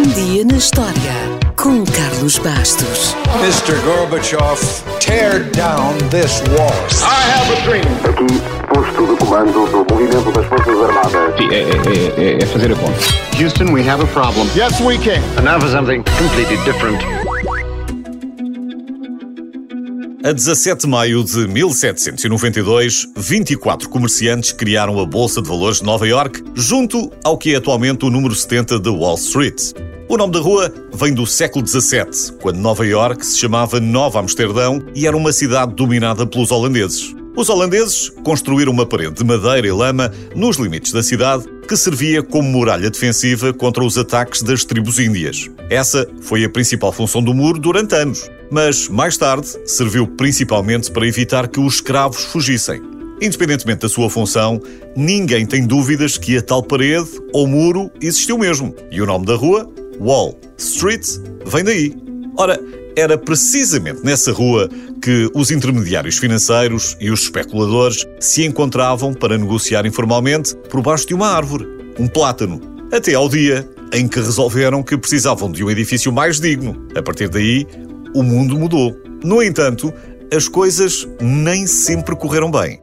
Um dia na história com Carlos Bastos. Mr. Gorbachev, tear down this wall. I have a dream. Aqui, posto de comando do movimento das Forças Armadas. Sim, é, é- é- é fazer a conta. Houston, we have a problem. Yes, we can. And now for something completely different. A 17 de maio de 1792, 24 comerciantes criaram a Bolsa de Valores de Nova York, junto ao que é atualmente o número 70 de Wall Street. O nome da rua vem do século XVII, quando Nova York se chamava Nova Amsterdão e era uma cidade dominada pelos holandeses. Os holandeses construíram uma parede de madeira e lama nos limites da cidade que servia como muralha defensiva contra os ataques das tribos índias. Essa foi a principal função do muro durante anos, mas mais tarde serviu principalmente para evitar que os escravos fugissem. Independentemente da sua função, ninguém tem dúvidas que a tal parede ou muro existiu mesmo. E o nome da rua, Wall Street, vem daí. Ora, era precisamente nessa rua que os intermediários financeiros e os especuladores se encontravam para negociar informalmente por baixo de uma árvore, um plátano, até ao dia em que resolveram que precisavam de um edifício mais digno. A partir daí, o mundo mudou. No entanto, as coisas nem sempre correram bem.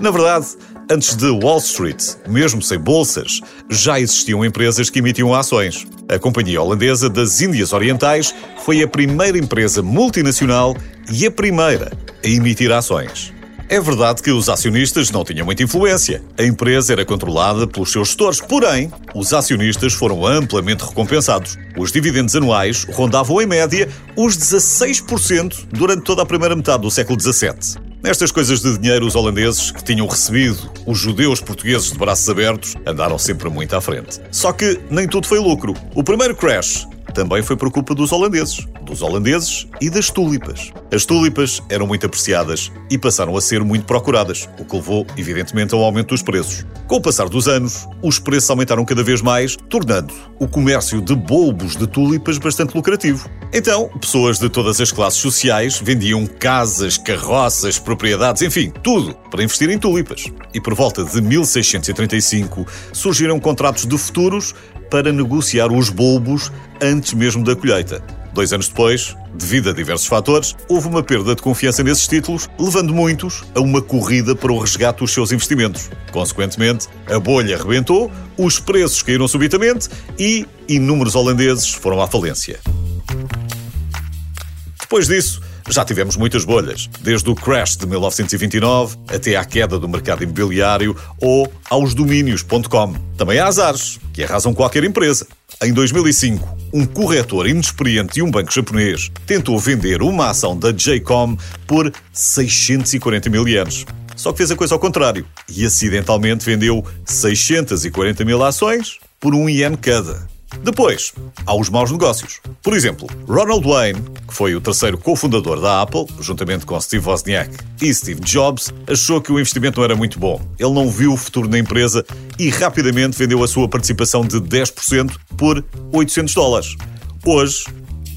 Na verdade, antes de Wall Street, mesmo sem bolsas, já existiam empresas que emitiam ações. A Companhia Holandesa das Índias Orientais foi a primeira empresa multinacional e a primeira a emitir ações. É verdade que os acionistas não tinham muita influência. A empresa era controlada pelos seus gestores, porém, os acionistas foram amplamente recompensados. Os dividendos anuais rondavam em média os 16% durante toda a primeira metade do século XVII. Nestas coisas de dinheiro, os holandeses, que tinham recebido os judeus portugueses de braços abertos, andaram sempre muito à frente. Só que nem tudo foi lucro. O primeiro crash também foi por culpa dos holandeses. Dos holandeses e das tulipas. As tulipas eram muito apreciadas e passaram a ser muito procuradas, o que levou, evidentemente, ao aumento dos preços. Com o passar dos anos, os preços aumentaram cada vez mais, tornando o comércio de bulbos de tulipas bastante lucrativo. Então, pessoas de todas as classes sociais vendiam casas, carroças, propriedades, enfim, tudo para investir em tulipas. E por volta de 1635 surgiram contratos de futuros para negociar os bulbos antes mesmo da colheita. Dois anos depois, devido a diversos fatores, houve uma perda de confiança nesses títulos, levando muitos a uma corrida para o resgate dos seus investimentos. Consequentemente, a bolha arrebentou, os preços caíram subitamente e inúmeros holandeses foram à falência. Depois disso, já tivemos muitas bolhas, desde o crash de 1929 até à queda do mercado imobiliário ou aos domínios.com. Também há azares, que arrasam qualquer empresa. Em 2005, um corretor inexperiente e um banco japonês tentou vender uma ação da Jcom por 640 mil ienes. Só que fez a coisa ao contrário e acidentalmente vendeu 640 mil ações por um iene cada. Depois, há os maus negócios. Por exemplo, Ronald Wayne, que foi o terceiro cofundador da Apple, juntamente com Steve Wozniak e Steve Jobs, achou que o investimento não era muito bom. Ele não viu o futuro na empresa e rapidamente vendeu a sua participação de 10% por 800 dólares. Hoje,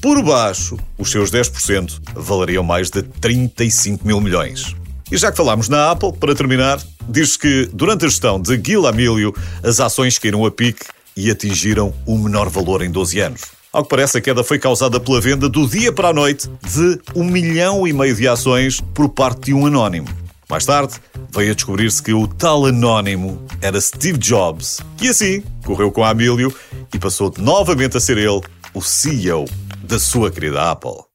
por baixo, os seus 10% valeriam mais de 35 mil milhões. E já que falámos na Apple, para terminar, diz que durante a gestão de Gil Amilio, as ações caíram a pique e atingiram o menor valor em 12 anos. Ao que parece, a queda foi causada pela venda do dia para a noite de um milhão e meio de ações por parte de um anónimo. Mais tarde, veio a descobrir-se que o tal anónimo era Steve Jobs, que assim correu com a Amilio e passou novamente a ser ele o CEO da sua querida Apple.